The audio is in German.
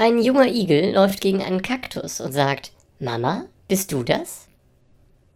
Ein junger Igel läuft gegen einen Kaktus und sagt, Mama, bist du das?